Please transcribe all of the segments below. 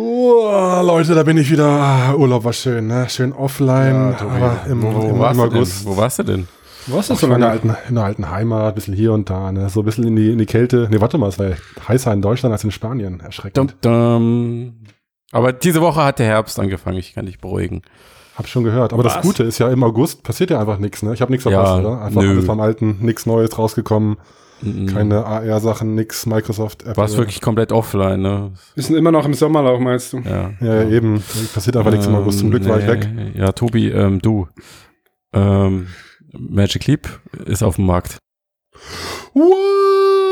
Oh, Leute, da bin ich wieder. Urlaub war schön, ne? Schön offline, Tobi, aber im, wo, wo, im, warst im du denn? August. wo warst du denn? Was Ach, ist ich so in der alten, in der alten Heimat, ein bisschen hier und da, ne? So ein bisschen in die, in die Kälte. Ne, warte mal, es war ja heißer in Deutschland als in Spanien. Erschreckend. Dum, dum. Aber diese Woche hat der Herbst angefangen, ich kann dich beruhigen. Hab schon gehört. Aber das Was? Gute ist ja, im August passiert ja einfach nichts, ne? Ich habe nichts verpasst, Ja, oder? Einfach nö. alles beim Alten, nichts Neues rausgekommen, Mhm. keine AR-Sachen, nix, Microsoft, Apple. Warst wirklich komplett offline, ne? Wir sind immer noch im Sommerlauf, meinst du? Ja. Ja, ja, eben. Passiert einfach nichts im August. Zum Glück war ich Ähm, weg. nee. Ja, Tobi, ähm, du. Ähm, Magic Leap ist auf dem Markt. What?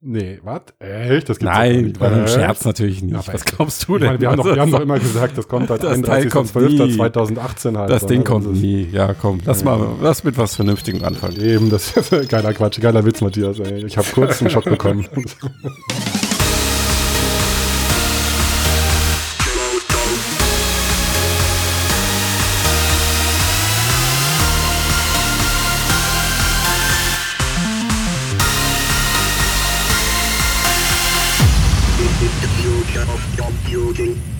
Nee, was? Echt? Das gibt's Nein, nicht. war ein Echt? Scherz natürlich nicht. Ja, Was glaubst du denn? meine, wir, haben doch, Also, wir haben doch immer gesagt, das kommt halt Das Teil kommt nie. 31.12.2018 halt. das Ding ne? kommt nie. Ja, komm, lass mal, lass mit was Vernünftigem anfangen. Eben, das ist geiler Quatsch, geiler Witz, Matthias. Ey. Ich habe kurz einen Schock bekommen.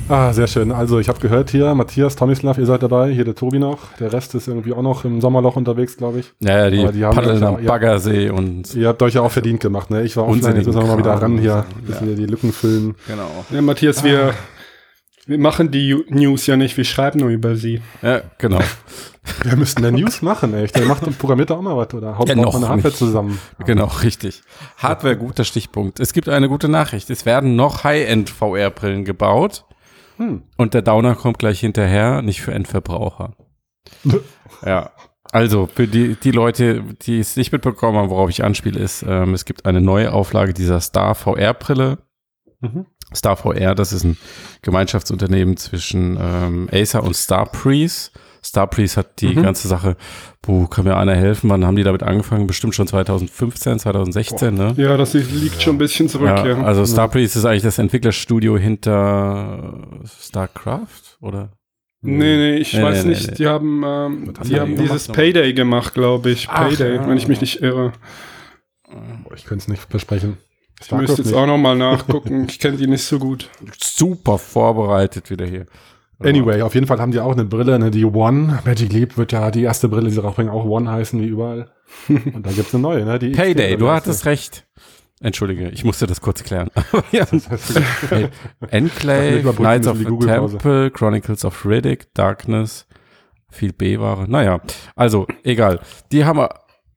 Ah, sehr schön. Also ich habe gehört hier, Matthias, Tomislav, ihr seid dabei, hier der Tobi noch. Der Rest ist irgendwie auch noch im Sommerloch unterwegs, glaube ich. Ja, ja, die, die haben paddeln ja- am ja. Baggersee und Ihr habt euch ja auch verdient gemacht, ne? Ich war offline, Unsinnigen jetzt müssen wir mal wieder ran hier, Ja. müssen wir die Lücken füllen. genau. Ja, Matthias, wir, wir machen die News ja nicht, wir schreiben nur über sie. Ja, genau. Wir müssten der News machen, echt. Der macht programmiert da auch mal was, oder? Haut Ja, noch eine Hardware nicht. zusammen. Genau, richtig. Hardware, guter Stichpunkt. Es gibt eine gute Nachricht. Es werden noch High-End VR-Brillen gebaut. Hm. Und der Downer kommt gleich hinterher, nicht für Endverbraucher. ja. Also, für die, die Leute, die es nicht mitbekommen haben, worauf ich anspiele, ist, ähm, es gibt eine neue Auflage dieser Star VR-Brille. Mhm. Star VR, das ist ein Gemeinschaftsunternehmen zwischen ähm, Acer und Starpreeze. Starpreeze hat die Mhm. ganze Sache, wo kann mir einer helfen? Wann haben die damit angefangen? Bestimmt schon 2015, 2016, ne? Ja, das liegt schon ein bisschen zurück, Ja, ja. also Starpreeze ist eigentlich das Entwicklerstudio hinter StarCraft, oder? Nee, nee, ich Nee, weiß nee, nicht. nee. Die haben, ähm, haben die haben gemacht dieses nochmal? Payday gemacht, glaube ich. Ach, Payday, ja. wenn ich mich nicht irre. Boah, ich könnte es nicht versprechen. Ich müsste jetzt auch nochmal nachgucken. Ich kenne die nicht so gut. Super vorbereitet wieder hier. Anyway, auf jeden Fall haben die auch eine Brille, ne, die One. Magic Leap wird ja die erste Brille, die sie rausbringen, auch One heißen, wie überall. Und da gibt's eine neue, ne? Die Payday, du hattest recht. Entschuldige, ich musste das kurz klären. ja. Hey, Enclave, Knights of the. Temple, Chronicles of Riddick, Darkness, viel B-Ware. Naja, also egal. Die haben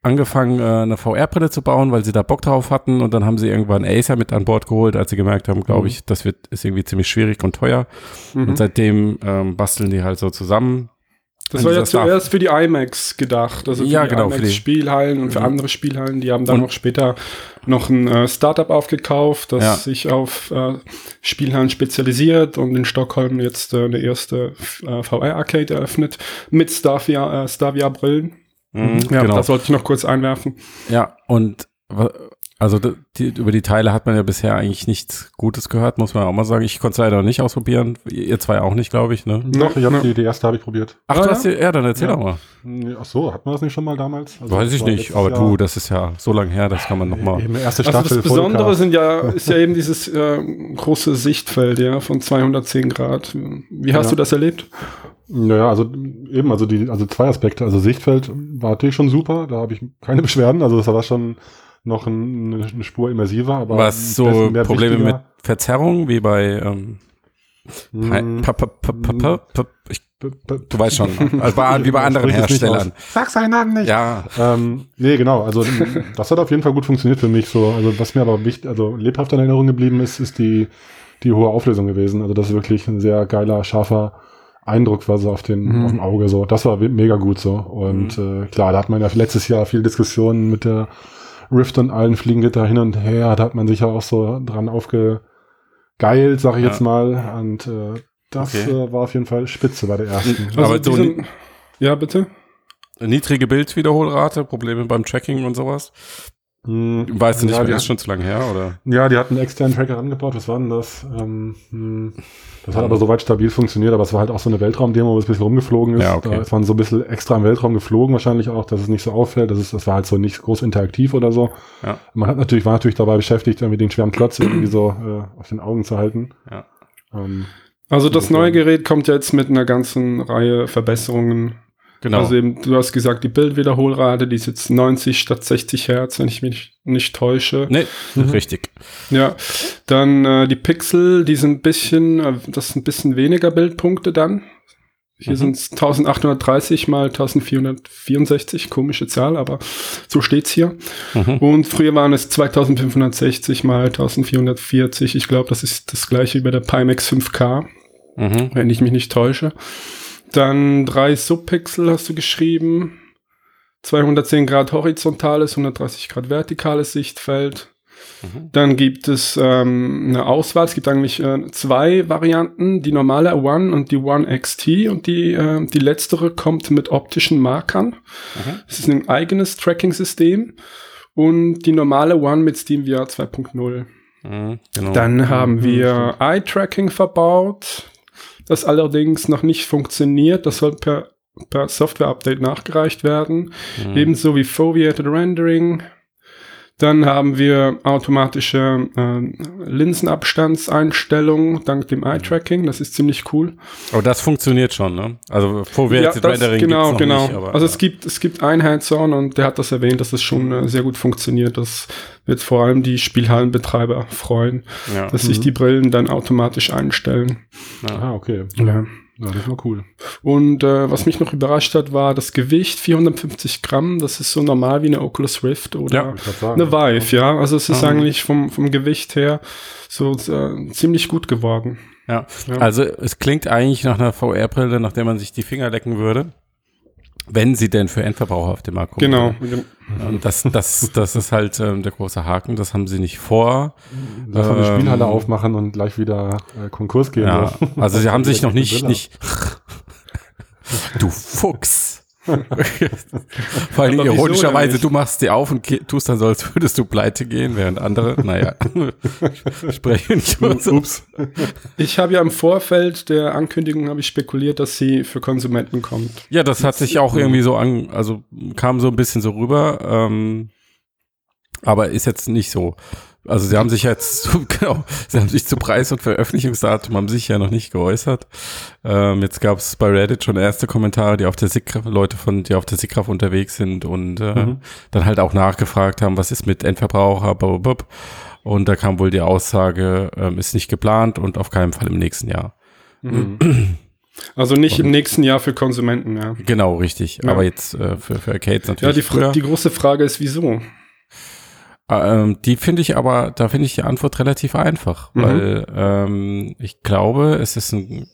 angefangen, äh, eine VR-Brille zu bauen, weil sie da Bock drauf hatten und dann haben sie irgendwann Acer mit an Bord geholt, als sie gemerkt haben, glaube Mhm. ich, das wird ist irgendwie ziemlich schwierig und teuer. Mhm. Und seitdem ähm, basteln die halt so zusammen. Das war ja zuerst für die IMAX gedacht. Also für Ja, die genau, IMAX-Spielhallen und für Mhm. andere Spielhallen. Die haben dann noch später noch ein äh, Startup aufgekauft, das Ja. sich auf äh, Spielhallen spezialisiert und in Stockholm jetzt äh, eine erste äh, VR-Arcade eröffnet mit äh, Starvia-Brillen. Mhm, Ja, genau. das wollte ich noch kurz einwerfen. Ja, und also die, über die Teile hat man ja bisher eigentlich nichts Gutes gehört, muss man auch mal sagen. Ich konnte es leider noch nicht ausprobieren. Ihr zwei auch nicht, glaube ich, ne? Doch, ich hab Ja. die, die erste habe ich probiert. Ach, Ah, du hast die, ja, dann erzähl Ja. doch mal. Ach so, hat man das nicht schon mal damals? Also, Weiß ich nicht, aber Jahr. du, das ist ja so lange her, das kann man noch mal. Eben erste Also das Besondere sind ja, ist ja eben dieses äh, große Sichtfeld ja, von 210 Grad. Wie hast Ja. du das erlebt? Naja, also eben, also die, also zwei Aspekte. Also Sichtfeld war natürlich schon super, da habe ich keine Beschwerden. Also das war schon noch ein, eine Spur immersiver, aber Was so Probleme mit. Verzerrung, wie bei ähm, Hm, Du weißt schon, also bei, wie bei anderen Herstellern. Sag seinen Namen nicht. Ja, Ähm, nee, genau. Also das hat auf jeden Fall gut funktioniert für mich. So, also was mir aber wichtig, also lebhaft in Erinnerung geblieben ist, ist die die hohe Auflösung gewesen. Also das ist wirklich ein sehr geiler, scharfer Eindruck war so auf, den, Mhm. auf dem Auge. So, das war mega gut so. Und äh, klar, da hat man ja letztes Jahr viel Diskussionen mit der Rift und allen Fliegengitter hin und her. Da hat man sich ja auch so dran aufgegeilt, sag ich Ja. jetzt mal. Und äh, das Okay. äh, war auf jeden Fall spitze bei der ersten. Aber so diese- ni- ja, bitte? niedrige Bildwiederholrate, Probleme beim Tracking und sowas. Hm, Weißt du nicht, ja, mehr, die, ist schon zu lange her, oder? ja, die hatten einen externen Tracker angebaut. Was war denn das? Ähm, hm, das hat aber soweit stabil funktioniert, aber es war halt auch so eine Weltraumdemo, wo es ein bisschen rumgeflogen ist. Ja, okay. Da ist man so ein bisschen extra im Weltraum geflogen, wahrscheinlich auch, dass es nicht so auffällt. Das, ist, das war halt so nicht groß interaktiv oder so. Ja. Man hat natürlich, war natürlich dabei beschäftigt, irgendwie den schweren Klotz irgendwie so äh, auf den Augen zu halten. Ja. Ähm, Also das neue Gerät kommt jetzt mit einer ganzen Reihe Verbesserungen. Genau. Also eben, du hast gesagt, die Bildwiederholrate, die ist jetzt 90 statt 60 Hertz, wenn ich mich nicht täusche. nee, richtig. Ja, dann äh, die Pixel, die sind ein bisschen, äh, das sind ein bisschen weniger Bildpunkte dann. Hier Mhm. sind es 1830 mal 1464, komische Zahl, aber so steht's hier. Mhm. Und früher waren es 2560 mal 1440. Ich glaube, das ist das gleiche wie bei der Pimax 5K, Mhm. wenn ich mich nicht täusche. Dann drei Subpixel hast du geschrieben. 210 Grad horizontales, 130 Grad vertikales Sichtfeld. Mhm. Dann gibt es ähm, eine Auswahl. Es gibt eigentlich äh, zwei Varianten, die normale One und die One XT und die, äh, die letztere kommt mit optischen Markern. Mhm. Es ist ein eigenes Tracking-System und die normale One mit SteamVR 2.0. Mhm. Genau. Dann haben Mhm, wir Eye-Tracking verbaut, das allerdings noch nicht funktioniert. Das soll per, per Software-Update nachgereicht werden. Mhm. Ebenso wie Foveated Rendering. Dann haben wir automatische ähm, Linsenabstandseinstellung dank dem Eye-Tracking. Das ist ziemlich cool. Aber das funktioniert schon, ne? Also Vorwärts das- Rendering genau, gibt's noch genau. nicht, aber also es gibt, es gibt einen Hands-on und der hat das erwähnt, dass es schon äh, sehr gut funktioniert. Das wird vor allem die Spielhallenbetreiber freuen, ja. dass sich Mhm. die Brillen dann automatisch einstellen. ah, okay. Ja. Ja, das war cool. Und äh, was mich noch überrascht hat, war das Gewicht, 450 Gramm. Das ist so normal wie eine Oculus Rift oder Ja, eine Vive, ja. Also es ist Ah. eigentlich vom, vom Gewicht her so äh, ziemlich gut geworden. Ja. Ja. Also es klingt eigentlich nach einer VR-Brille, nach der man sich die Finger lecken würde. Wenn sie denn für Endverbraucher auf dem Markt kommen. Genau. würde. Das, das, das ist halt ähm, der große Haken. Das haben sie nicht vor. Lass mal eine Ähm, Spielhalle aufmachen und gleich wieder äh, Konkurs gehen. Ja, so. also sie haben sich noch Eine nicht, nicht. Du Fuchs. Vor allem ironischerweise, du machst sie auf und tust dann so, als würdest du pleite gehen, während andere, naja, spreche nicht über so. Ups. Ich habe ja im Vorfeld der Ankündigung habe ich spekuliert, dass sie für Konsumenten kommt. Ja, das hat sich auch irgendwie so an, also kam so ein bisschen so rüber, ähm, aber ist jetzt nicht so. Also sie haben sich jetzt, zu, genau, sie haben sich zu Preis und Veröffentlichungsdatum haben sich ja noch nicht geäußert. Ähm, jetzt gab es bei Reddit schon erste Kommentare, die auf der Sigraf, Leute von, die auf der Sigraf unterwegs sind und äh, Mhm. dann halt auch nachgefragt haben, was ist mit Endverbraucher, blablabla. und da kam wohl die Aussage, ähm, ist nicht geplant und auf keinen Fall im nächsten Jahr. Mhm. Also nicht im nächsten Jahr für Konsumenten, ja. Genau, richtig. Ja. Aber jetzt äh, für, für Arcades Ja, natürlich die, früher. Fra die große Frage ist, wieso? Ähm, die finde ich aber, da finde ich die Antwort relativ einfach, Mhm. weil ähm, ich glaube, es ist ein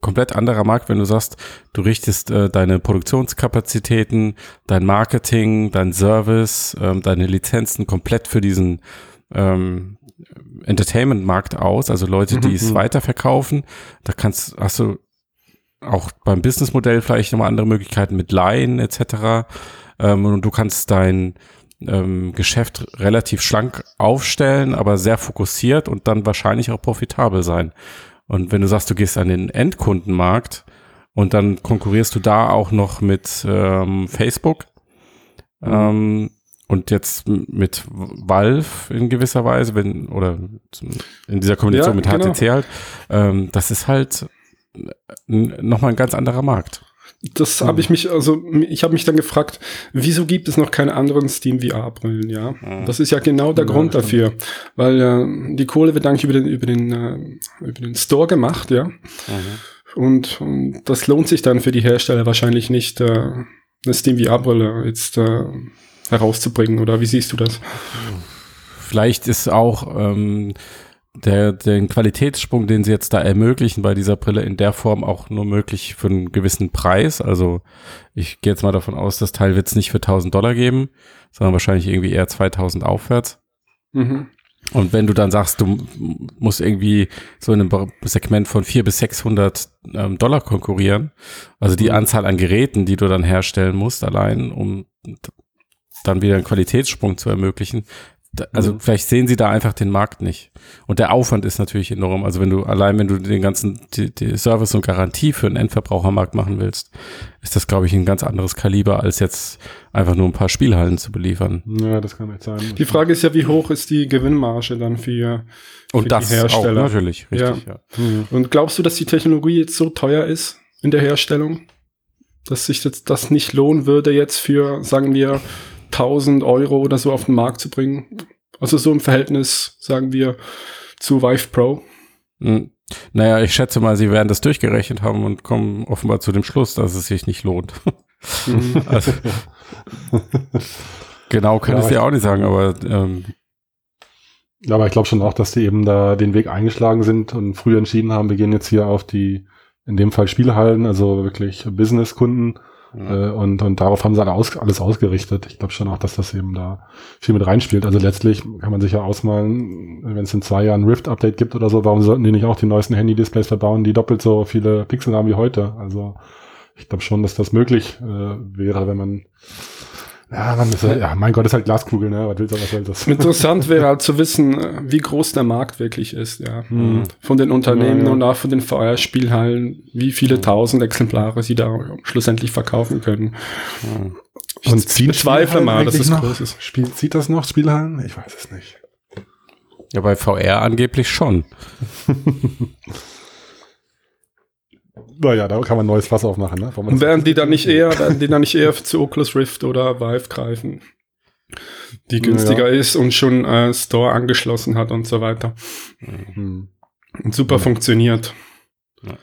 komplett anderer Markt, wenn du sagst, du richtest äh, deine Produktionskapazitäten, dein Marketing, dein Service, ähm, deine Lizenzen komplett für diesen ähm, Entertainment-Markt aus, also Leute, die Mhm, es mhm. weiterverkaufen. Da kannst, hast du auch beim Businessmodell vielleicht nochmal andere Möglichkeiten mit Leihen etc. Ähm, und du kannst dein ähm, Geschäft relativ schlank aufstellen, aber sehr fokussiert und dann wahrscheinlich auch profitabel sein. Und wenn du sagst, du gehst an den Endkundenmarkt und dann konkurrierst du da auch noch mit ähm, Facebook ähm, und jetzt mit Valve in gewisser Weise, wenn oder in dieser Kombination Ja, mit genau. HTC halt, ähm, das ist halt nochmal ein ganz anderer Markt. Das Mhm. habe ich mich, also ich habe mich dann gefragt, wieso gibt es noch keine anderen Steam VR-Brillen, ja? Mhm. Das ist ja genau der Ja, Grund dafür. Weil äh, die Kohle wird eigentlich über den, über den, äh, über den Store gemacht, ja. Und, und das lohnt sich dann für die Hersteller wahrscheinlich nicht, äh, eine Steam VR-Brille jetzt äh, herauszubringen. Oder wie siehst du das? Vielleicht ist auch ähm, der, den Qualitätssprung, den sie jetzt da ermöglichen bei dieser Brille in der Form auch nur möglich für einen gewissen Preis. Also ich gehe jetzt mal davon aus, das Teil wird es nicht für 1000 Dollar geben, sondern wahrscheinlich irgendwie eher 2000 aufwärts. Mhm. Und wenn du dann sagst, du musst irgendwie so in einem Segment von 400 bis 600 ähm, Dollar konkurrieren, also die Anzahl an Geräten, die du dann herstellen musst, allein, um dann wieder einen Qualitätssprung zu ermöglichen, also Mhm. vielleicht sehen sie da einfach den Markt nicht. Und der Aufwand ist natürlich enorm. Also wenn du allein, wenn du den ganzen die, die Service und Garantie für einen Endverbrauchermarkt machen willst, ist das, glaube ich, ein ganz anderes Kaliber, als jetzt einfach nur ein paar Spielhallen zu beliefern. Ja, das kann nicht sein. Die Frage ist ja, wie hoch ist die Gewinnmarge dann für, für Und das die Hersteller? auch natürlich, richtig, ja. Mhm. Und glaubst du, dass die Technologie jetzt so teuer ist in der Herstellung, dass sich jetzt das nicht lohnen würde, jetzt für, sagen wir, 1000 Euro oder so auf den Markt zu bringen? Also so im Verhältnis, sagen wir, zu Vive Pro. Hm. Naja, ich schätze mal, sie werden das durchgerechnet haben und kommen offenbar zu dem Schluss, dass es sich nicht lohnt. Mhm. Also, genau kann Ja, ich dir auch nicht sagen, aber ähm, Ja, aber ich glaube schon auch, dass die eben da den Weg eingeschlagen sind und früher entschieden haben, wir gehen jetzt hier auf die, in dem Fall Spielhallen, also wirklich Businesskunden äh, und, und darauf haben sie alle aus, alles ausgerichtet. Ich glaube schon auch, dass das eben da viel mit reinspielt. Also letztlich kann man sich ja ausmalen, wenn es in zwei Jahren Rift-Update gibt oder so, warum sollten die nicht auch die neuesten Handy-Displays verbauen, die doppelt so viele Pixel haben wie heute? Also ich glaube schon, dass das möglich äh, wäre, wenn man ja, man ist, halt- ja, mein Gott, ist halt Glaskugel, ne? Was willst du, was soll das? Interessant wäre halt zu wissen, äh, wie groß der Markt wirklich ist, ja. Mhm. Von den Unternehmen Ja, ja. und auch von den VR-Spielhallen, wie viele tausend Exemplare sie da schlussendlich verkaufen können. hm. Ich Und ziehen bezweifle mal, dass es noch? groß ist. Spiel, zieht das noch Spielhallen? Ich weiß es nicht. ja, bei VR angeblich schon. Naja, da kann man ein neues Fass aufmachen, ne? Und werden die dann nicht eher, werden die dann nicht eher zu Oculus Rift oder Vive greifen? Die günstiger ist und schon äh, Store angeschlossen hat und so weiter. Hm. Und super Ja. funktioniert. Ja.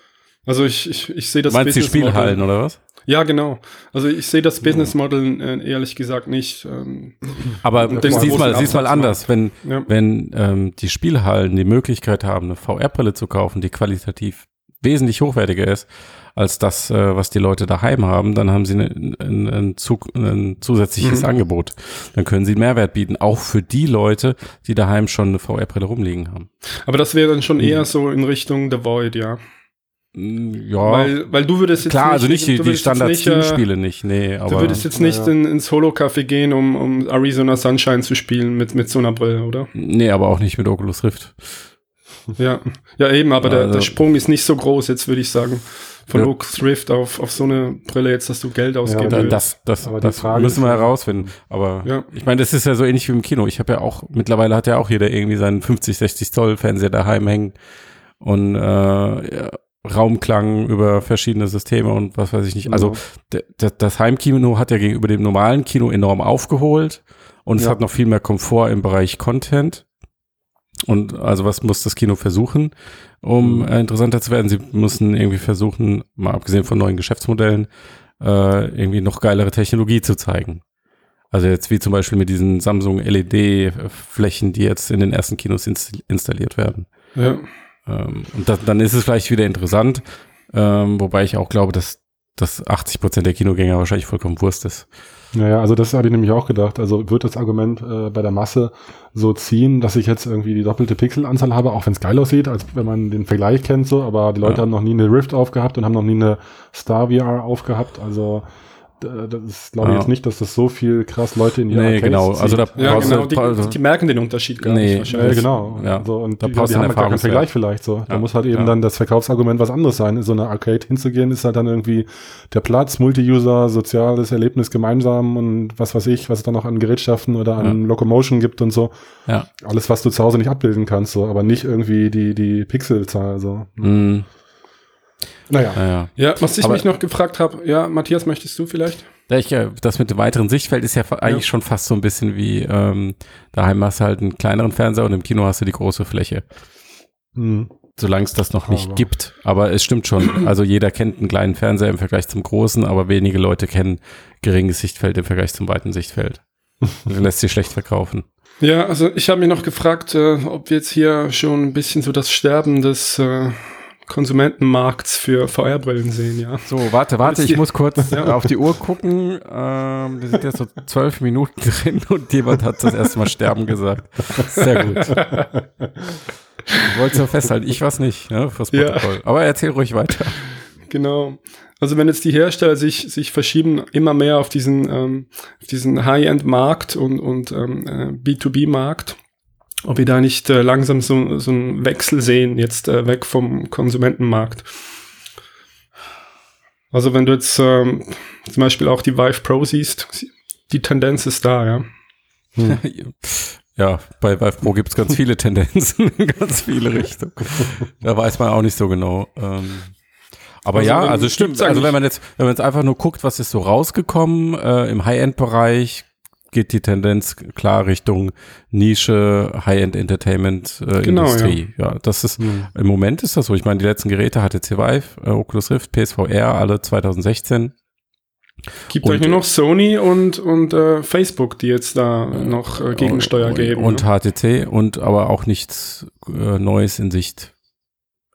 Also ich, ich, ich sehe das Meinst du die Business Model- Spielhallen oder was? Ja, genau. Also ich sehe das Business Model äh, ehrlich gesagt nicht. Ähm, Aber sieh's mal, großen sieh's mal Absatz anders. Wenn, ja. wenn ähm, die Spielhallen die Möglichkeit haben, eine VR-Brille zu kaufen, die qualitativ wesentlich hochwertiger ist als das, äh, was die Leute daheim haben, dann haben sie ein, ein, ein, Zug, ein zusätzliches Mhm. Angebot. Dann können sie einen Mehrwert bieten, auch für die Leute, die daheim schon eine VR-Brille rumliegen haben. Aber das wäre dann schon Mhm. eher so in Richtung The Void, ja. Mm, Ja, Weil, weil du würdest jetzt klar, also nicht die, die nicht, äh, Standard-Steam-Spiele nicht, nee, aber Du würdest jetzt nicht Ja. in, ins Holo-Café gehen, um, um Arizona Sunshine zu spielen mit, mit so einer Brille, oder? nee, aber auch nicht mit Oculus Rift. Ja, ja eben, aber der, Also- der Sprung ist nicht so groß, jetzt würde ich sagen. Von Ja. Oculus Rift auf, auf so eine Brille jetzt, dass du Geld ausgeben Ja, willst. das das, Aber das Frage müssen wir herausfinden. Aber Ja. ich meine, das ist ja so ähnlich wie im Kino. Ich habe ja auch, mittlerweile hat ja auch jeder irgendwie seinen 50, 60 Zoll Fernseher daheim hängen und äh, ja, Raumklang über verschiedene Systeme und was weiß ich nicht. Also d- das Heimkino hat ja gegenüber dem normalen Kino enorm aufgeholt und es Ja. hat noch viel mehr Komfort im Bereich Content. Und also was muss das Kino versuchen, um Mhm. äh, interessanter zu werden? Sie müssen irgendwie versuchen, mal abgesehen von neuen Geschäftsmodellen, äh, irgendwie noch geilere Technologie zu zeigen. Also jetzt wie zum Beispiel mit diesen Samsung LED-Flächen, die jetzt in den ersten Kinos inst installiert werden. ja. Ähm, und das, dann ist es vielleicht wieder interessant, ähm, wobei ich auch glaube, dass, dass 80 Prozent der Kinogänger wahrscheinlich vollkommen Wurst ist. Naja, also das habe ich nämlich auch gedacht. Also wird das Argument äh, bei der Masse so ziehen, dass ich jetzt irgendwie die doppelte Pixelanzahl habe, auch wenn es geil aussieht, als wenn man den Vergleich kennt, so, aber die Leute Ja. haben noch nie eine Rift aufgehabt und haben noch nie eine Star VR aufgehabt. Also das ist, glaube ich, Ja. jetzt nicht, dass das so viel krass Leute in die Nee, Arcades genau. zieht. Also da Ja, genau, du- die, die merken den Unterschied gar Nee, nicht Ja, wahrscheinlich. genau. Ja. Also, und Da die, die haben einen halt gar keinen. Vergleich vielleicht so. Da Ja. muss halt eben Ja. dann das Verkaufsargument was anderes sein. In so eine Arcade hinzugehen, ist halt dann irgendwie der Platz, Multi-User, soziales Erlebnis gemeinsam und was weiß ich, was es dann noch an Gerätschaften oder an Locomotion gibt und so. Ja. Alles, was du zu Hause nicht abbilden kannst, so, aber nicht irgendwie die, die Pixelzahl, so. Mm, Naja. naja. Ja, was ich Aber- mich noch gefragt habe, ja, Matthias, möchtest du vielleicht? Ja, ich, äh, das mit dem weiteren Sichtfeld ist ja fa- eigentlich schon fast so ein bisschen wie, ähm, daheim hast du halt einen kleineren Fernseher und im Kino hast du die große Fläche. Hm. Solange es das noch nicht Aber- gibt. Aber es stimmt schon. Also jeder kennt einen kleinen Fernseher im Vergleich zum großen, aber wenige Leute kennen geringes Sichtfeld im Vergleich zum weiten Sichtfeld. Das lässt sich schlecht verkaufen. Ja, also ich habe mich noch gefragt, äh, ob wir jetzt hier schon ein bisschen so das Sterben des äh, Konsumentenmarkts für VR-Brillen sehen, ja. So, warte, warte, ich muss kurz Ja. auf die Uhr gucken. Ähm, wir sind jetzt so zwölf Minuten drin und jemand hat das erste Mal sterben gesagt. Sehr gut. Ich wollte es nur festhalten, ich war's nicht, ne, fürs Ja. Protokoll. Aber erzähl ruhig weiter. Genau. Also wenn jetzt die Hersteller sich, sich verschieben immer mehr auf diesen, ähm, diesen High-End-Markt und, und ähm, äh, B2B-Markt, ob wir da nicht äh, langsam so, so einen Wechsel sehen, jetzt äh, weg vom Konsumentenmarkt. Also wenn du jetzt ähm, zum Beispiel auch die Vive Pro siehst, die Tendenz ist da, ja. Hm. Ja, bei Vive Pro gibt es ganz viele Tendenzen in ganz viele Richtungen. Da weiß man auch nicht so genau. Ähm, aber also, ja, also stimmt. Also wenn man jetzt, wenn man jetzt einfach nur guckt, was ist so rausgekommen äh, im High-End-Bereich, geht die Tendenz klar Richtung Nische, High-End Entertainment äh, genau, Industrie. Ja. ja. das ist mhm. im Moment ist das so. Ich meine, die letzten Geräte HTC Vive, äh, Oculus Rift, PSVR, alle 2016. Gibt euch nur noch Sony und, und äh, Facebook, die jetzt da noch äh, Gegensteuer und, geben. Und ne? HTC und aber auch nichts äh, Neues in Sicht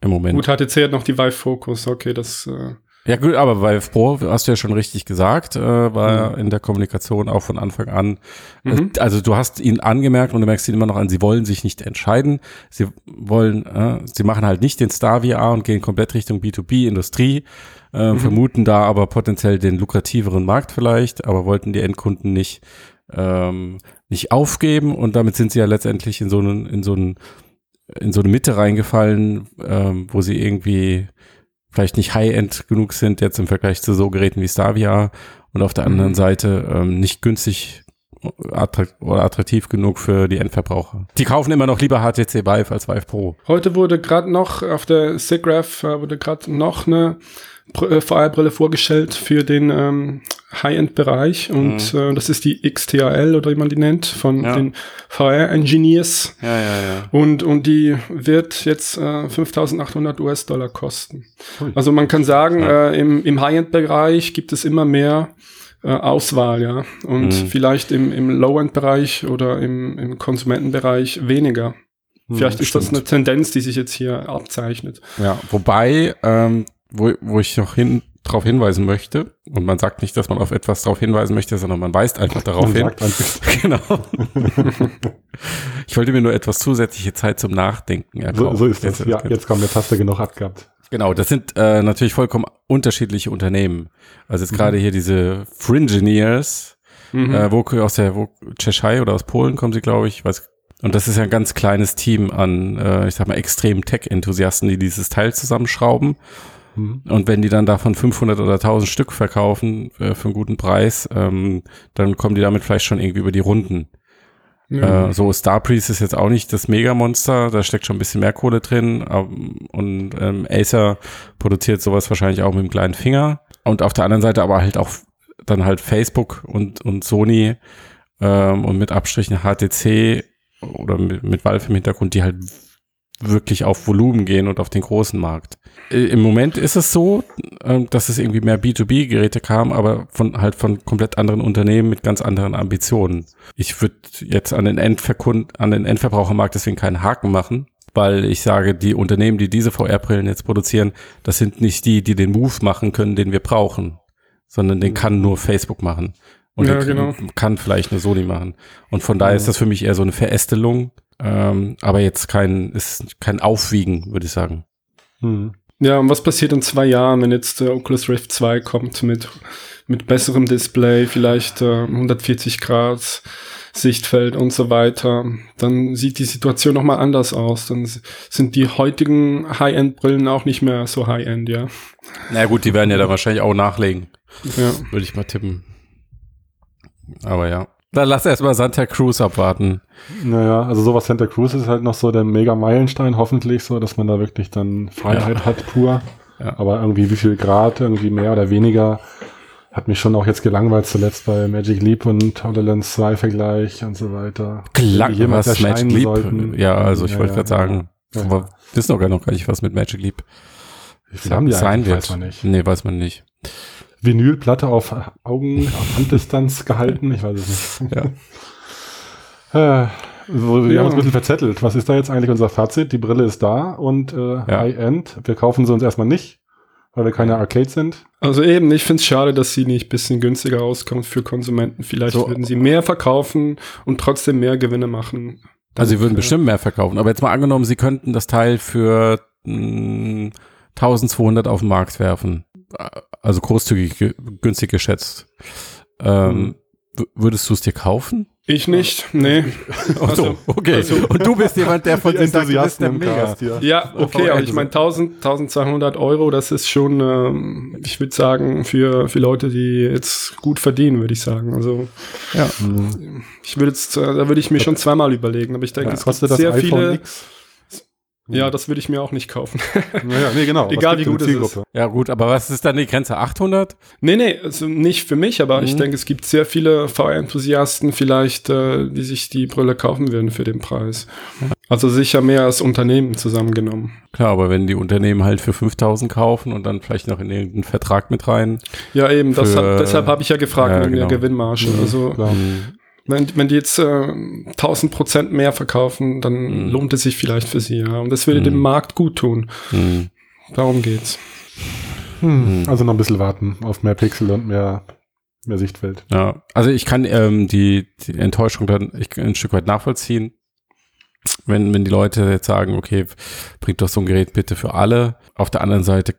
im Moment. Gut, HTC hat noch die Vive Focus, okay, das. Äh ja gut, aber Vive Pro, hast du ja schon richtig gesagt, äh, war mhm. in der Kommunikation auch von Anfang an. Mhm. Also du hast ihn angemerkt und du merkst ihn immer noch an, sie wollen sich nicht entscheiden. Sie wollen, äh, sie machen halt nicht den Star VR und gehen komplett Richtung B2B-Industrie, äh, mhm. vermuten da aber potenziell den lukrativeren Markt vielleicht, aber wollten die Endkunden nicht, ähm, nicht aufgeben und damit sind sie ja letztendlich in so einen, in so einen, in so eine Mitte reingefallen, ähm, wo sie irgendwie vielleicht nicht High-End genug sind jetzt im Vergleich zu so Geräten wie Stavia und auf der anderen mhm. Seite ähm, nicht günstig attrakt oder attraktiv genug für die Endverbraucher. Die kaufen immer noch lieber HTC Vive als Vive Pro. Heute wurde gerade noch auf der SIGGRAPH äh, wurde gerade noch eine VR-Brille vorgestellt für den ähm, High-End-Bereich und mhm. äh, das ist die XTAL oder wie man die nennt von ja. den VR-Engineers. Ja, ja, ja. Und, und die wird jetzt äh, 5800 US-Dollar kosten. Ui. Also man kann sagen, ja. äh, im, im High-End-Bereich gibt es immer mehr äh, Auswahl, ja. Und mhm. vielleicht im, im Low-End-Bereich oder im, im Konsumentenbereich weniger. Mhm, Vielleicht ist das eine Tendenz, die sich jetzt hier abzeichnet. Ja, wobei ähm, wo, wo ich noch hin, darauf hinweisen möchte, und man sagt nicht, dass man auf etwas darauf hinweisen möchte, sondern man weist einfach darauf hin. genau. ich wollte mir nur etwas zusätzliche Zeit zum Nachdenken erkaufen. So, so ist das. Jetzt, ja, jetzt kommt der Taste genug abgehabt. Genau, das sind äh, natürlich vollkommen unterschiedliche Unternehmen. Also jetzt mhm. gerade hier diese Fringineers, mhm. äh, wo aus der wo, Cheshire oder aus Polen kommen sie, glaube ich, weiß und das ist ja ein ganz kleines Team an, äh, ich sag mal, extremen Tech-Enthusiasten, die dieses Teil zusammenschrauben Mhm. Und wenn die dann davon 500 oder 1000 Stück verkaufen äh, für einen guten Preis, ähm, dann kommen die damit vielleicht schon irgendwie über die Runden. Ja. Äh, so Starpriest ist jetzt auch nicht das Mega-Monster, da steckt schon ein bisschen mehr Kohle drin. Ähm, und ähm, Acer produziert sowas wahrscheinlich auch mit dem kleinen Finger. Und auf der anderen Seite aber halt auch dann halt Facebook und, und Sony ähm, und mit Abstrichen HTC oder mit, mit Valve im Hintergrund, die halt wirklich auf Volumen gehen und auf den großen Markt. Äh, Im Moment ist es so, ähm, dass es irgendwie mehr B2B-Geräte kam, aber von halt von komplett anderen Unternehmen mit ganz anderen Ambitionen. Ich würde jetzt an den Endverkund, an den Endverbrauchermarkt deswegen keinen Haken machen, weil ich sage, die Unternehmen, die diese VR-Brillen jetzt produzieren, das sind nicht die, die den Move machen können, den wir brauchen, sondern den kann nur Facebook machen. Und ja, genau. kann vielleicht eine Sony machen. Und von daher ist das für mich eher so eine Verästelung, ähm, aber jetzt kein, ist kein Aufwiegen, würde ich sagen. Hm. Ja, und was passiert in zwei Jahren, wenn jetzt der Oculus Rift 2 kommt mit, mit besserem Display, vielleicht äh, 140 Grad Sichtfeld und so weiter, dann sieht die Situation nochmal anders aus. Dann sind die heutigen High-End-Brillen auch nicht mehr so High-End, ja. Na gut, die werden ja da wahrscheinlich auch nachlegen. Ja. Würde ich mal tippen. Aber ja. Dann lass erstmal Santa Cruz abwarten. Naja, also sowas Santa Cruz ist halt noch so der Mega-Meilenstein, hoffentlich so, dass man da wirklich dann Freiheit ja. hat pur. Ja. Aber irgendwie wie viel Grad, irgendwie mehr oder weniger, hat mich schon auch jetzt gelangweilt zuletzt bei Magic Leap und HoloLens 2 Vergleich und so weiter. Klang, was Magic Leap? Sollten. Ja, also ich ja, wollte gerade sagen, ja. wir wissen doch gar noch gar nicht, was mit Magic Leap haben die sein wird. Weiß man nicht. Nee, weiß man nicht. Vinylplatte auf Augen, auf Handdistanz gehalten, ich weiß es nicht. Ja. äh, so, wir ja. haben uns ein bisschen verzettelt. Was ist da jetzt eigentlich unser Fazit? Die Brille ist da und äh, ja. High-End. Wir kaufen sie uns erstmal nicht, weil wir keine Arcade sind. Also eben, ich finde es schade, dass sie nicht ein bisschen günstiger rauskommt für Konsumenten. Vielleicht so. würden sie mehr verkaufen und trotzdem mehr Gewinne machen. Also sie würden äh, bestimmt mehr verkaufen. Aber jetzt mal angenommen, sie könnten das Teil für mh, hm, 1200 auf den Markt werfen also großzügig ge- günstig geschätzt. Ähm, w- würdest du es dir kaufen? Ich nicht, nee. Ach so, Also- okay. also- Und du bist jemand, der von Enthusiasten im Mega. Cast hier. Ja, okay, aber ich meine 1000, 1200 Euro, das ist schon, ähm, ich würde sagen, für, für Leute, die jetzt gut verdienen, würde ich sagen. Also Ja. Mhm. ich würde jetzt, äh, da würde ich mir schon zweimal überlegen, aber ich denke, Ja, es kostet gibt das sehr iPhone viele. X? Ja, das würde ich mir auch nicht kaufen. Naja, nee, genau. Egal, wie gut es ist. Ja, gut, aber was ist dann die Grenze? 800? nee, nee, also nicht für mich, aber ich Mhm. denke, es gibt sehr viele VR-Enthusiasten vielleicht, äh, die sich die Brille kaufen würden für den Preis. Also sicher mehr als Unternehmen zusammengenommen. Klar, aber wenn die Unternehmen halt für 5000 kaufen und dann vielleicht noch in irgendeinen Vertrag mit rein. Ja, eben, das Für- hat, deshalb habe ich ja gefragt Ja, wegen genau. der Gewinnmarge. Mhm, Also klar. Wenn, wenn die jetzt äh, 1000 Prozent mehr verkaufen, dann Mhm. lohnt es sich vielleicht für sie, ja. Und das würde Mhm. dem Markt gut tun. Hm. Darum geht's. Hm. Mhm. Also noch ein bisschen warten auf mehr Pixel und mehr, mehr Sichtfeld. Ja, also ich kann ähm, die, die Enttäuschung dann ich, ein Stück weit nachvollziehen. Wenn, wenn die Leute jetzt sagen, okay, bringt doch so ein Gerät bitte für alle. Auf der anderen Seite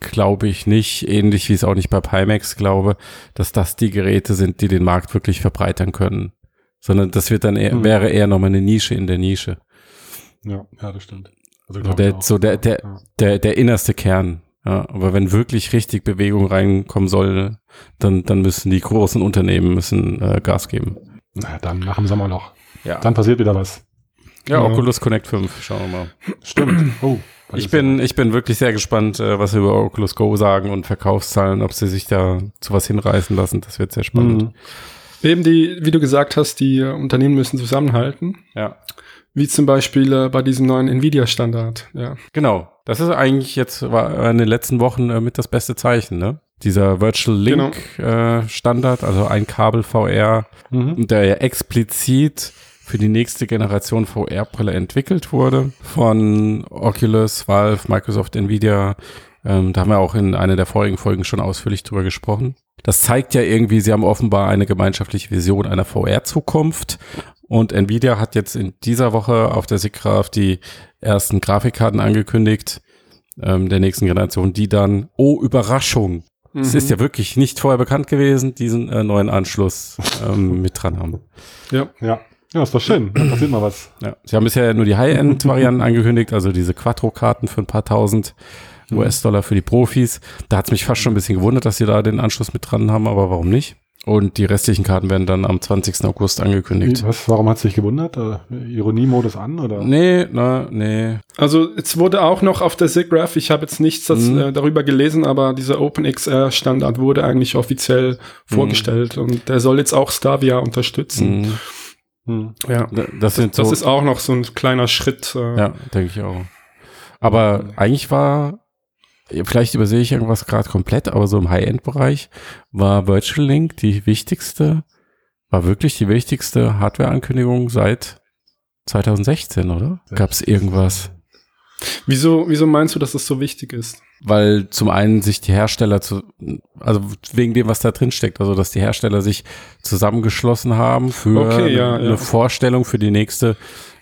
glaube ich nicht, ähnlich wie es auch nicht bei Pimax glaube, dass das die Geräte sind, die den Markt wirklich verbreitern können. Sondern das wird dann eher, Hm. wäre eher nochmal eine Nische in der Nische. Ja, ja, das stimmt. Also So der- so der- der- Ja. Der, der innerste Kern. Ja, aber wenn wirklich richtig Bewegung reinkommen soll, dann, dann müssen die großen Unternehmen müssen äh, Gas geben. Na, dann nach dem Sommerloch. Ja. Dann passiert wieder was. Ja, Ja. Oculus Connect 5, schauen wir mal. Stimmt. Oh. Ich bin, ich bin wirklich sehr gespannt, äh, was sie über Oculus Go sagen und Verkaufszahlen, ob sie sich da zu was hinreißen lassen. Das wird sehr spannend. Mhm. Eben die, wie du gesagt hast, die äh, Unternehmen müssen zusammenhalten. Ja, Wie zum Beispiel äh, bei diesem neuen Nvidia-Standard. Ja. genau. Das ist eigentlich jetzt war in den letzten Wochen mit das beste Zeichen, ne? Dieser Virtual Link äh, Standard, also ein Kabel VR, Mhm. der ja explizit für die nächste Generation VR-Brille entwickelt wurde von Oculus, Valve, Microsoft, Nvidia. Ähm, da haben wir auch in einer der vorigen Folgen schon ausführlich drüber gesprochen. Das zeigt ja irgendwie, sie haben offenbar eine gemeinschaftliche Vision einer VR-Zukunft. Und Nvidia hat jetzt in dieser Woche auf der SIGGRAPH die ersten Grafikkarten angekündigt, ähm, der nächsten Generation, die dann, oh, Überraschung, es Mhm. ist ja wirklich nicht vorher bekannt gewesen, diesen äh, neuen Anschluss ähm, mit dran haben. Ja. Ja, ist doch schön. Da passiert mal was. Ja. Sie haben bisher nur die High-End-Varianten angekündigt, also diese Quattro-Karten für ein paar tausend Mhm. US-Dollar für die Profis. Da hat es mich fast schon ein bisschen gewundert, dass sie da den Anschluss mit dran haben, aber warum nicht? Und die restlichen Karten werden dann am 20. August angekündigt. Was, warum hat sich gewundert? Äh, Ironiemodus an oder? Nee, na, nee. Also es wurde auch noch auf der SIGGRAPH, ich habe jetzt nichts das, Mhm. äh, darüber gelesen, aber dieser OpenXR-Standard wurde eigentlich offiziell Mhm. vorgestellt und der soll jetzt auch Stavia unterstützen. Mhm. Hm. Ja. Da- Das sind so, Das ist auch noch so ein kleiner Schritt. Äh, ja, denke ich auch. Aber eigentlich war, vielleicht übersehe ich irgendwas gerade komplett, aber so im High-End-Bereich war Virtual Link die wichtigste, war wirklich die wichtigste Hardware-Ankündigung seit 2016, oder? Gab es irgendwas? Wieso, wieso meinst du, dass das so wichtig ist? Weil zum einen sich die Hersteller zu, also wegen dem, was da drin steckt, also dass die Hersteller sich zusammengeschlossen haben für Okay, ja, eine ja. Vorstellung für die nächste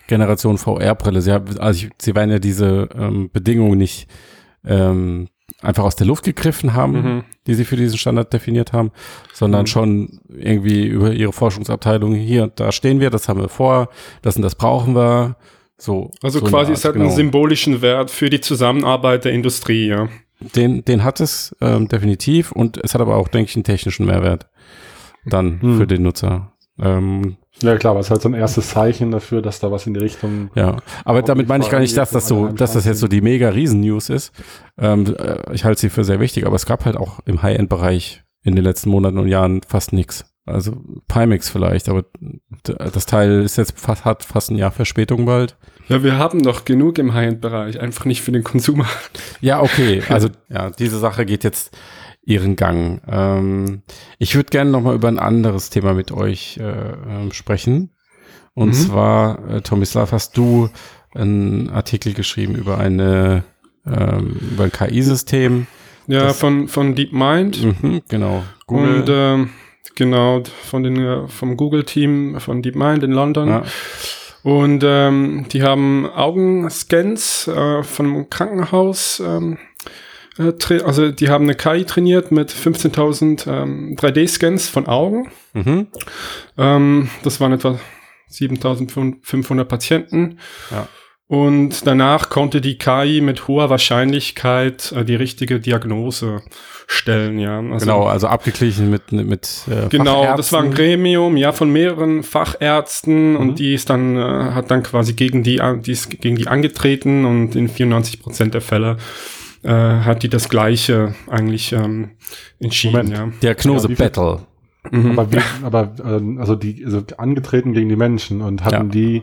Generation VR-Brille. Sie haben, also ich, sie werden ja diese ähm, Bedingungen nicht ähm, einfach aus der Luft gegriffen haben, Mhm. die sie für diesen Standard definiert haben, sondern Mhm. schon irgendwie über ihre Forschungsabteilung hier, da stehen wir, das haben wir vor, das und das brauchen wir. So, Also so quasi Art, es hat genau. einen symbolischen Wert für die Zusammenarbeit der Industrie, ja. Den, den hat es ähm, definitiv und es hat aber auch, denke ich, einen technischen Mehrwert dann Hm. für den Nutzer. Ähm, Ja, klar, aber es ist halt so ein erstes Zeichen dafür, dass da was in die Richtung. ja, aber damit meine ich gar nicht, dass das so, dass das jetzt so die mega Riesen-News ist. Ähm, äh, ich halte sie für sehr wichtig, aber es gab halt auch im High-End-Bereich in den letzten Monaten und Jahren fast nichts. Also Pimax vielleicht, aber das Teil ist jetzt fast, hat fast ein Jahr Verspätung bald. Ja, wir haben doch genug im High-End-Bereich, einfach nicht für den Konsumer. Ja, okay. Also ja, diese Sache geht jetzt ihren Gang. Ähm, ich würde gerne noch mal über ein anderes Thema mit euch äh, ähm, sprechen. Und Mhm. zwar, äh, Tomislav, hast du einen Artikel geschrieben über eine ähm, über ein KI-System. Ja, Das- von, von DeepMind. Mhm, genau. Und ähm, genau, von den, äh, vom Google-Team von DeepMind in London. ja, Und ähm, die haben Augenscans äh, von einem Krankenhaus ähm, äh, also die haben eine KI trainiert mit 15.000 ähm, 3D-Scans von Augen. Mhm. Ähm, das waren etwa 7.500 Patienten. Ja. Und danach konnte die KI mit hoher Wahrscheinlichkeit äh, die richtige Diagnose stellen, ja. Also, genau, also abgeglichen mit, mit äh, Genau, das war ein Fachärzten. Gremium, ja, von mehreren Fachärzten Mhm. und die ist dann, äh, hat dann quasi gegen die, an- die ist gegen die angetreten und in 94 Prozent der Fälle äh, hat die das Gleiche eigentlich ähm, entschieden, Moment. ja. Diagnose Ja, Battle. Mhm. Aber, wie, aber ähm, also die also angetreten gegen die Menschen und hatten Ja. die,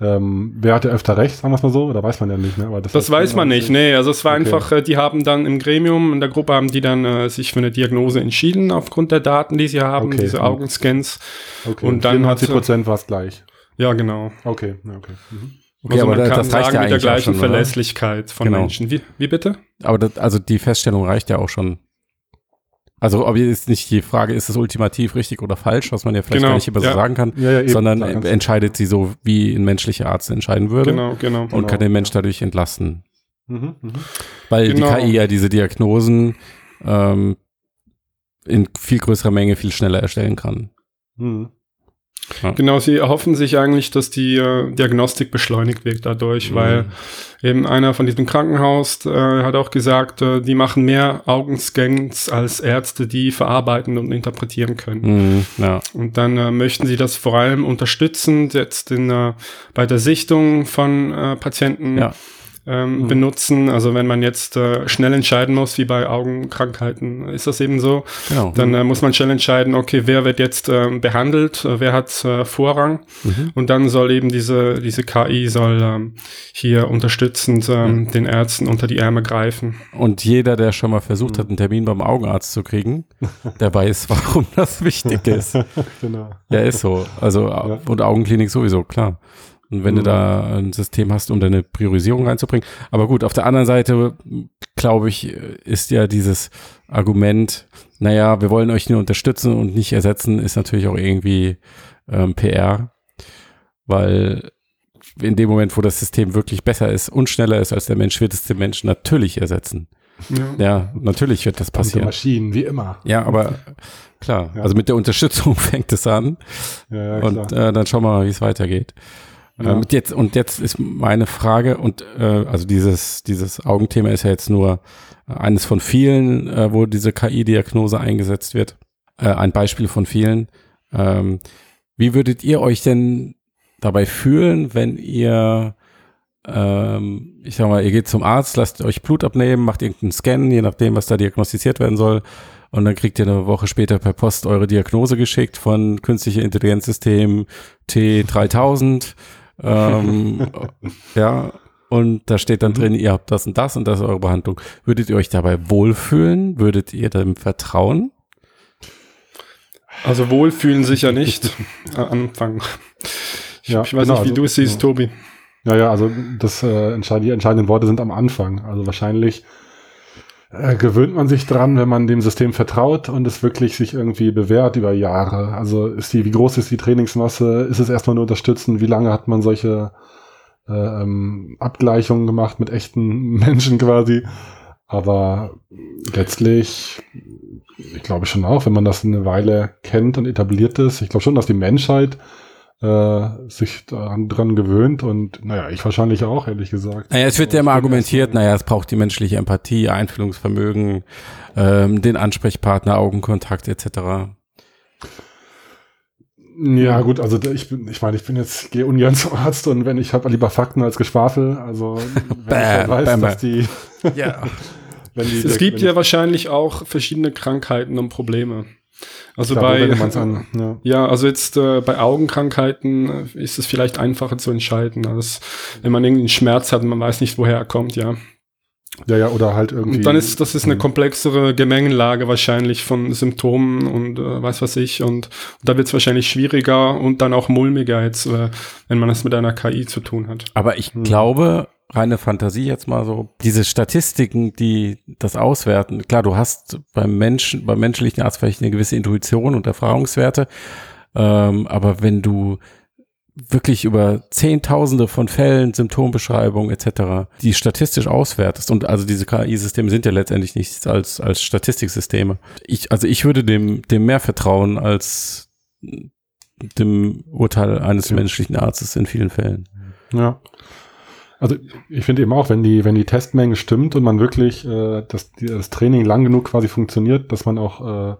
ähm, wer hatte öfter recht, sagen wir es mal so, oder weiß man ja nicht, ne? Aber Das heißt, weiß man nicht, nee, also es war Okay. einfach, äh, die haben dann im Gremium, in der Gruppe haben die dann äh, sich für eine Diagnose entschieden aufgrund der Daten, die sie haben, Okay, diese. Augenscans. Okay. und dann hat 94 sie- Prozent war es gleich. Ja, genau. Okay, ja, okay. Mhm. Okay, aber da- das reicht ja mit der gleichen schon? Verlässlichkeit von Genau. Menschen. Wie, wie bitte? Aber das, also die Feststellung reicht ja auch schon. Also ob jetzt nicht die Frage, ist es ultimativ richtig oder falsch, was man ja vielleicht Genau, gar nicht immer ja. so sagen kann, Ja, ja, eben, sondern entscheidet sie so, wie ein menschlicher Arzt entscheiden würde Genau, genau. und Genau, kann den Mensch dadurch entlasten. Mhm, mhm. Weil Genau. die KI ja diese Diagnosen ähm, in viel größerer Menge viel schneller erstellen kann. Mhm. Genau, sie erhoffen sich eigentlich, dass die äh, Diagnostik beschleunigt wird dadurch, Mhm. weil eben einer von diesem Krankenhaus äh, hat auch gesagt, äh, die machen mehr Augenscans als Ärzte, die verarbeiten und interpretieren können. Mhm, ja. Und dann äh, möchten sie das vor allem unterstützend jetzt in, äh, bei der Sichtung von äh, Patienten Ja. Ähm, Mhm. benutzen. Also wenn man jetzt äh, schnell entscheiden muss, wie bei Augenkrankheiten, ist das eben so. Genau. Dann äh, muss man schnell entscheiden, okay, wer wird jetzt ähm, behandelt, äh, wer hat äh, Vorrang. Mhm. Und dann soll eben diese, diese KI soll ähm, hier unterstützend ähm, den Ärzten unter die Ärmel greifen. Und jeder, der schon mal versucht hat, einen Termin beim Augenarzt zu kriegen, der weiß, warum das wichtig ist. Genau. Ja, ist so. Also, und Augenklinik sowieso, klar. Und wenn du Mhm. da ein System hast, um deine Priorisierung reinzubringen. Aber gut, auf der anderen Seite, glaube ich, ist ja dieses Argument, naja, wir wollen euch nur unterstützen und nicht ersetzen, ist natürlich auch irgendwie ähm, PR. Weil in dem Moment, wo das System wirklich besser ist und schneller ist als der Mensch, wird es den Menschen natürlich ersetzen. Ja. Ja, natürlich wird das Passieren. Maschinen, wie immer. Ja, aber klar, Ja. also mit der Unterstützung fängt es an. Ja, Und äh, dann schauen wir mal, wie es weitergeht. Ja. Äh, mit jetzt, und jetzt ist meine Frage, und äh, also dieses, dieses Augenthema ist ja jetzt nur äh, eines von vielen, äh, wo diese KI-Diagnose eingesetzt wird. Äh, ein Beispiel von vielen. Ähm, wie würdet ihr euch denn dabei fühlen, wenn ihr, ähm, ich sag mal, ihr geht zum Arzt, lasst euch Blut abnehmen, macht irgendeinen Scan, je nachdem, was da diagnostiziert werden soll. Und dann kriegt ihr eine Woche später per Post eure Diagnose geschickt von künstlicher Intelligenzsystem T3000. Ähm, ja, und da steht dann Mhm. drin, ihr habt das und das und das ist eure Behandlung. Würdet ihr euch dabei wohlfühlen? Würdet ihr dem vertrauen? Also wohlfühlen sicher nicht. Anfangen. Ich, Ja, ich weiß genau, nicht, wie also, du es siehst, ja. Tobi. Ja, ja, also das äh, entscheid die entscheidenden Worte sind am Anfang. Also wahrscheinlich äh, gewöhnt man sich dran, wenn man dem System vertraut und es wirklich sich irgendwie bewährt über Jahre. Also ist die, wie groß ist die Trainingsmasse? Ist es erstmal nur unterstützen? Wie lange hat man solche äh, ähm, Abgleichungen gemacht mit echten Menschen quasi? Aber letztlich, ich glaube schon auch, wenn man das eine Weile kennt und etabliert ist, ich glaube schon, dass die Menschheit äh, sich daran dran gewöhnt und naja, ich wahrscheinlich auch, ehrlich gesagt. Naja, es wird ja immer argumentiert, naja, es braucht die menschliche Empathie, Einfühlungsvermögen, ähm, den Ansprechpartner, Augenkontakt etc. Ja, gut, also ich bin, ich meine, ich bin jetzt, gehe ungern zum Arzt und wenn ich habe lieber Fakten als Geschwafel, also wenn ich halt Bam, weiß, bam, dass bam. die, Ja. wenn die Es gibt wenn ja wahrscheinlich auch verschiedene Krankheiten und Probleme. Also bei, an, ja. ja, also jetzt äh, bei Augenkrankheiten äh, ist es vielleicht einfacher zu entscheiden, als wenn man irgendwie einen Schmerz hat und man weiß nicht, woher er kommt, ja. ja, ja, oder halt irgendwie. Und dann ist das ist eine komplexere Gemengelage wahrscheinlich von Symptomen und äh, weiß was ich. Und, da wird es wahrscheinlich schwieriger und dann auch mulmiger jetzt, äh, wenn man es mit einer KI zu tun hat. Aber ich Hm. glaube, reine Fantasie jetzt mal so, diese Statistiken, die das auswerten, klar, du hast beim Menschen, beim menschlichen Arzt vielleicht eine gewisse Intuition und Erfahrungswerte, ähm, aber wenn du wirklich über Zehntausende von Fällen, Symptombeschreibungen etc., die statistisch auswertest. Und also diese KI-Systeme sind ja letztendlich nichts als, als Statistiksysteme. Ich, also ich würde dem, dem mehr vertrauen als dem Urteil eines ja. menschlichen Arztes in vielen Fällen. Ja. Also ich finde eben auch, wenn die, wenn die Testmenge stimmt und man wirklich äh, das, das Training lang genug quasi funktioniert, dass man auch äh,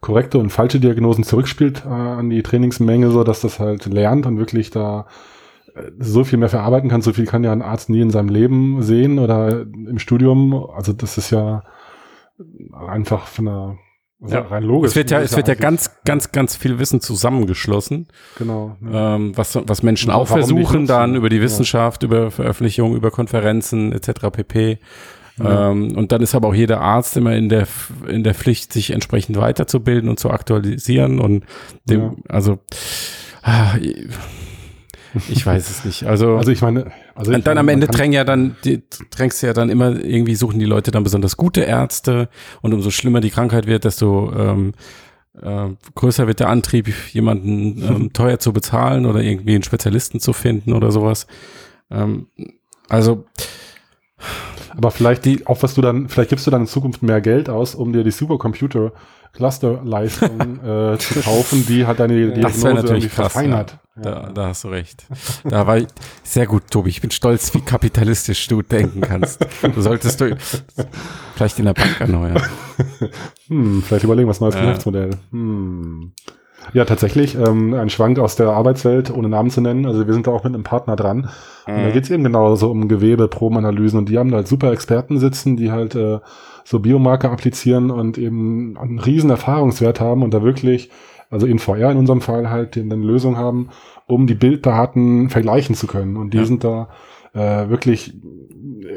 korrekte und falsche Diagnosen zurückspielt äh, an die Trainingsmenge, so dass das halt lernt und wirklich da äh, so viel mehr verarbeiten kann. So viel kann ja ein Arzt nie in seinem Leben sehen oder im Studium. Also das ist ja einfach von der also ja. rein logisch. Es wird ja, es wird ja ganz, ganz, ganz viel Wissen zusammengeschlossen. Genau. Ja. Ähm, was, was Menschen auch versuchen dann über die Wissenschaft, ja. über Veröffentlichungen, über Konferenzen etc. pp. Ähm, und dann ist aber auch jeder Arzt immer in der, in der Pflicht, sich entsprechend weiterzubilden und zu aktualisieren und dem, ja. also, ah, ich weiß es nicht. Also, also ich meine, also und dann meine, am Ende drängen ja dann, die, drängst ja dann immer irgendwie suchen die Leute dann besonders gute Ärzte und umso schlimmer die Krankheit wird, desto ähm, äh, größer wird der Antrieb, jemanden ähm, teuer zu bezahlen oder irgendwie einen Spezialisten zu finden oder sowas. Ähm, also aber vielleicht die, auch was du dann, vielleicht gibst du dann in Zukunft mehr Geld aus, um dir die Supercomputer Clusterleistung äh, zu kaufen, die halt deine Diagnose irgendwie krass, verfeinert. Ja. Da, da hast du recht. Da war ich sehr gut, Tobi. Ich bin stolz, wie kapitalistisch du denken kannst. Du solltest du vielleicht in der Bank erneuern. Hm, vielleicht überlegen, was neues ja. Geschäftsmodell. Hm. Ja, tatsächlich. Ähm, ein Schwank aus der Arbeitswelt, ohne Namen zu nennen. Also wir sind da auch mit einem Partner dran. Mhm. Und da mhm. geht's eben genauso um Gewebe, Probenanalysen. Und die haben da halt super Experten sitzen, die halt äh, so Biomarker applizieren und eben einen riesen Erfahrungswert haben und da wirklich, also in VR in unserem Fall halt eine Lösung haben, um die Bilddaten vergleichen zu können. Und die ja. sind da äh, wirklich,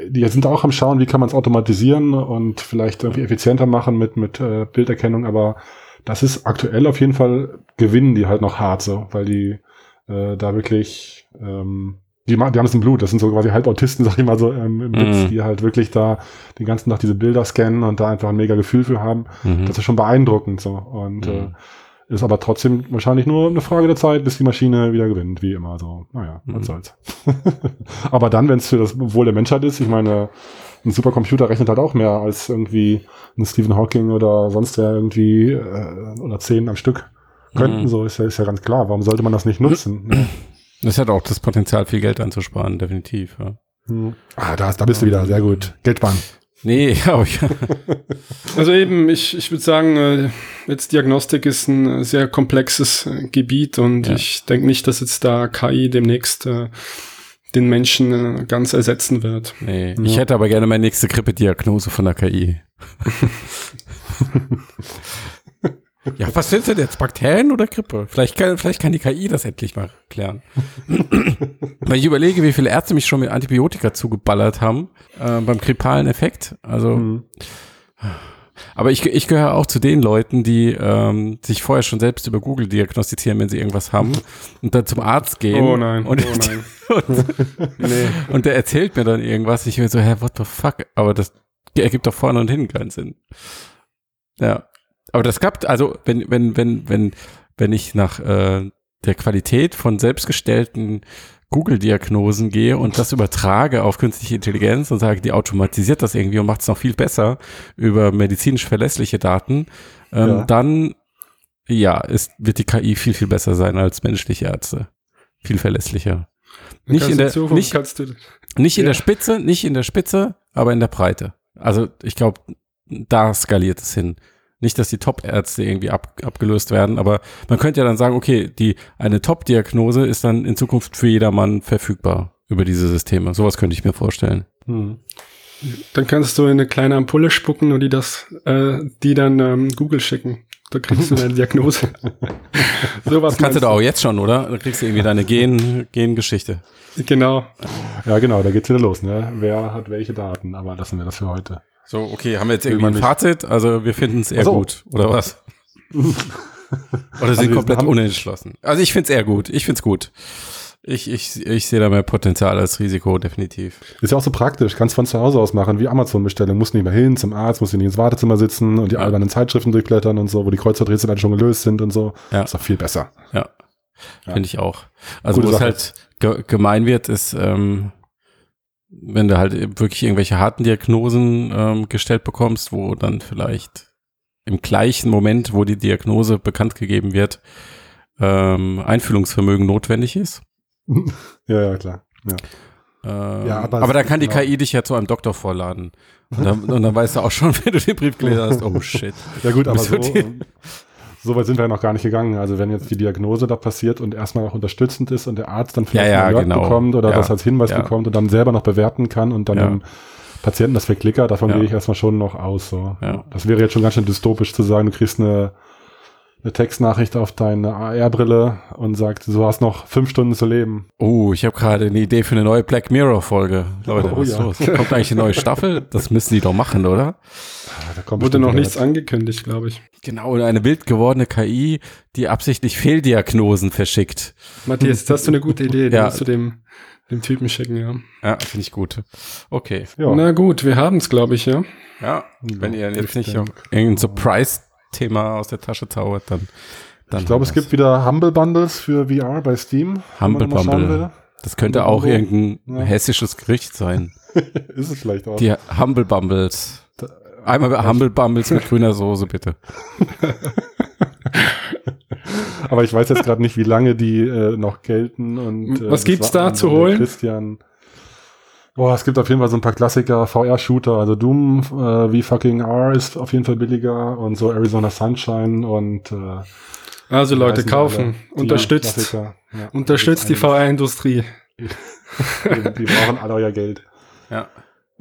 die sind auch am Schauen, wie kann man es automatisieren und vielleicht irgendwie effizienter machen mit, mit äh, Bilderkennung, aber das ist aktuell auf jeden Fall gewinnen die halt noch hart so, weil die äh, da wirklich ähm, die, die haben es im Blut, das sind so quasi Halbautisten, sag ich mal so, ähm, im Witz, mm. die halt wirklich da den ganzen Tag diese Bilder scannen und da einfach ein mega Gefühl für haben. Mm Das ist schon beeindruckend so. Und mm. äh, ist aber trotzdem wahrscheinlich nur eine Frage der Zeit, bis die Maschine wieder gewinnt, wie immer so. Naja, was mhm. soll's. aber dann, wenn es für das Wohl der Menschheit ist, ich meine, ein Supercomputer rechnet halt auch mehr als irgendwie ein Stephen Hawking oder sonst wer irgendwie äh, oder zehn am Stück könnten. Mhm. So ist ja, ist ja ganz klar. Warum sollte man das nicht nutzen? Das hat auch das Potenzial, viel Geld anzusparen, definitiv. Ja. Mhm. Ah, da, da bist du wieder. Sehr gut. Geld sparen. Nee, aber ich. also eben, ich, ich würde sagen, äh, jetzt Diagnostik ist ein sehr komplexes äh, Gebiet und ja. ich denke nicht, dass jetzt da KI demnächst äh, den Menschen äh, ganz ersetzen wird. Nee, ja. ich hätte aber gerne meine nächste Grippediagnose von der KI. ja, was sind denn jetzt? Bakterien oder Grippe? Vielleicht kann, vielleicht kann die KI das endlich mal klären. Weil ich überlege, wie viele Ärzte mich schon mit Antibiotika zugeballert haben äh, beim grippalen Effekt. Also mhm. Aber ich, ich gehöre auch zu den Leuten, die ähm, sich vorher schon selbst über Google diagnostizieren, wenn sie irgendwas haben und dann zum Arzt gehen. Oh nein, und, oh nein. und, nee. und der erzählt mir dann irgendwas. Ich will so, hä, what the fuck? Aber das ergibt doch vorne und hinten keinen Sinn. Ja. Aber das klappt, also wenn, wenn, wenn, wenn, wenn ich nach äh, der Qualität von selbstgestellten Google-Diagnosen gehe und das übertrage auf künstliche Intelligenz und sage, die automatisiert das irgendwie und macht es noch viel besser über medizinisch verlässliche Daten, ähm, ja. dann ja, ist, wird die KI viel, viel besser sein als menschliche Ärzte. Viel verlässlicher. Nicht in, der, nicht, nicht in ja. der Spitze, nicht in der Spitze, aber in der Breite. Also ich glaube, da skaliert es hin. Nicht, dass die Top-Ärzte irgendwie ab, abgelöst werden, aber man könnte ja dann sagen, okay, die, eine Top-Diagnose ist dann in Zukunft für jedermann verfügbar über diese Systeme. Sowas könnte ich mir vorstellen. Hm. Dann kannst du eine kleine Ampulle spucken und die das, äh, die dann ähm, Google schicken. Da kriegst du deine Diagnose. Sowas kannst du doch auch jetzt schon, oder? Da kriegst du irgendwie deine Gen, Gengeschichte. Genau. Ja, genau, da geht's wieder los, ne? Wer hat welche Daten? Aber lassen wir das für heute. So, okay, haben wir jetzt irgendwie ein Fazit? Also wir finden es eher so. gut, oder was? oder sind also komplett unentschlossen? Also ich finde es eher gut. Ich finde es gut. Ich, ich, ich sehe da mehr Potenzial als Risiko, definitiv. Ist ja auch so praktisch. Kannst von zu Hause aus machen, wie Amazon-Bestellung. Musst nicht mehr hin zum Arzt, musst nicht ins Wartezimmer sitzen und die ja. albernen Zeitschriften durchblättern und so, wo die Kreuzworträtsel dann schon gelöst sind und so. Ja. Ist doch viel besser. Ja. Ja. Finde ich auch. Also wo es halt ge gemein wird, ist, ähm, wenn du halt wirklich irgendwelche harten Diagnosen ähm, gestellt bekommst, wo dann vielleicht im gleichen Moment, wo die Diagnose bekannt gegeben wird, ähm, Einfühlungsvermögen notwendig ist. Ja, ja, klar. Ja. Ähm, Ja, aber aber, da kann die genau. KI dich ja zu einem Doktor vorladen. Und dann, und dann weißt du auch schon, wenn du den Brief gelesen hast, oh shit. Ja gut, aber so, so weit sind wir ja noch gar nicht gegangen. Also wenn jetzt die Diagnose da passiert und erstmal auch unterstützend ist und der Arzt dann vielleicht Ja, ja, einen genau. bekommt oder Ja. was als Hinweis Ja. bekommt und dann selber noch bewerten kann und dann dem Patienten das verklickert, davon gehe ich erstmal schon noch aus. So. Das wäre jetzt schon ganz schön dystopisch zu sagen, du kriegst eine, eine Textnachricht auf deine AR-Brille und sagt, du hast noch fünf Stunden zu leben. Oh, ich habe gerade eine Idee für eine neue Black Mirror-Folge. Leute, Oh, was ist los? Kommt eigentlich eine neue Staffel? Das müssen die doch machen, oder? Da kommt Wurde noch nichts was. angekündigt, glaube ich. Genau, und eine wild gewordene KI, die absichtlich Fehldiagnosen verschickt. Matthias, jetzt hast du eine gute Idee. Die Ja. musst du dem, dem Typen schicken, ja. Ja, finde ich gut. Okay. Ja. Na gut, wir haben es, glaube ich, ja. Ja, wenn ihr jetzt ich nicht irgendein Surprise-Thema aus der Tasche zaubert, dann, dann Ich glaube, es gibt wieder Humble Bundles für VR bei Steam. Humble Bumble. Das könnte Humble auch irgendein Ja. hessisches Gericht sein. Ist es vielleicht auch. Die Humble Bumbles. Einmal Humble Bumbles mit grüner Soße, bitte. Aber ich weiß jetzt gerade nicht, wie lange die äh, noch gelten. Und, äh, Was gibt's da zu holen? Christian. Boah, es gibt auf jeden Fall so ein paar Klassiker, VR-Shooter. Also Doom äh, wie fucking R ist auf jeden Fall billiger und so Arizona Sunshine und äh, Also Leute, kaufen. Unterstützt. Ja. Unterstützt die VR-Industrie. Die brauchen alle euer Geld. Ja.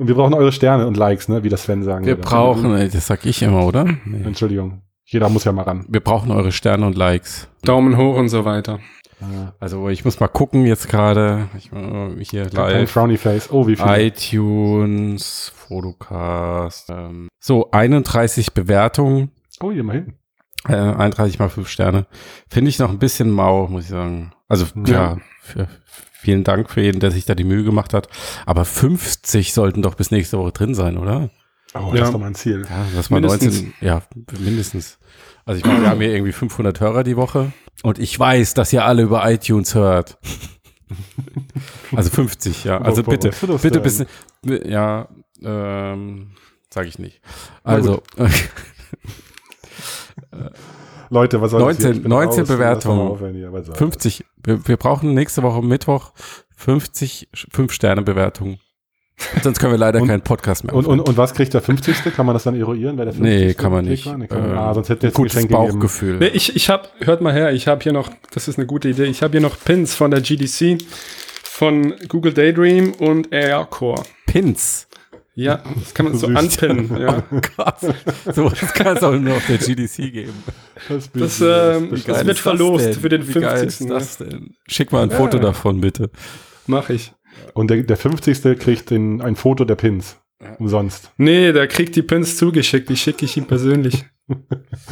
Und wir brauchen eure Sterne und Likes, ne, wie das Sven sagen Wir würde. brauchen, ey, das sag ich immer, oder? Nee. Entschuldigung. Jeder muss ja mal ran. Wir brauchen eure Sterne und Likes. Daumen hoch und so weiter. Also ich muss mal gucken jetzt gerade. Ich, äh, hier Kein live. Frowny Face. Oh, wie viel? iTunes, Photocast. Ähm, so, 31 Bewertungen. Oh, hier mal hin. Äh, 31 mal 5 Sterne. Finde ich noch ein bisschen mau, muss ich sagen. Also, ja, für, vielen Dank für jeden, der sich da die Mühe gemacht hat. Aber 50 sollten doch bis nächste Woche drin sein, oder? Oh, Ja. das ist doch mein Ziel. Ja, das mal Mindestens. 19. Ja, mindestens. Also ich meine, wir haben hier irgendwie 500 Hörer die Woche. Und ich weiß, dass ihr alle über iTunes hört. Also 50, ja. Also Wo- wo- bitte, das bitte bis, ja, ähm, sage ich nicht. Also, Leute, was soll 19 das hier? Ich bin 19 raus. Lass doch mal Bewertungen. aufhören hier. Was soll 50, wir, wir brauchen nächste Woche Mittwoch 50 5-Sterne-Bewertungen. Sonst können wir leider Und- keinen Podcast mehr Und, aufnehmen. und, und was kriegt der 50. Kann man das dann eruieren? Wer der 50. Nee, kann man nicht. Nee, kann man, Ähm, ah, sonst hätte jetzt ein Gutes Geschenk. Bauchgefühl. Nee, ich, ich habe, hört mal her, ich habe hier noch, das ist eine gute Idee, ich habe hier noch Pins von der GDC, von Google Daydream und AirCore. Pins. Ja, das kann man so Süß. anpinnen. Ja. Gott. So was kann es auch nur auf der GDC geben. Das, Das, ähm, das, das wird verlost denn? für den Wie geil 50. ist das denn? Schick mal ein Foto davon, bitte. Mache ich. und der, der 50. kriegt den, ein Foto der Pins. Umsonst. Nee, der kriegt die Pins zugeschickt, die schicke ich ihm persönlich.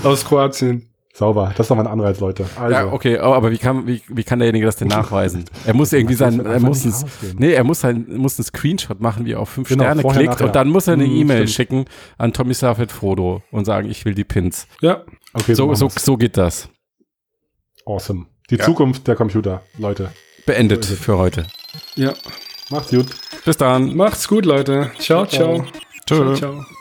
Aus Kroatien. Sauber. Das ist doch mal ein Anreiz, Leute. Also, Ja, okay, aber aber wie kann, wie, wie kann derjenige das denn nachweisen? Er muss irgendwie sein, er muss, ein, nee, er muss, ein, muss einen Screenshot machen, wie er auf fünf Genau, Sterne vorher, klickt nachher. und dann muss er eine Hm, E-Mail schicken an Tommy Safed Frodo und sagen, ich will die Pins. Ja, Okay, So, so, so geht das. Awesome. Die Ja. Zukunft der Computer, Leute. Beendet So für heute. ja. Macht's gut. Bis dann. Macht's gut, Leute. Ciao, ciao. Tschö. Ciao, ciao.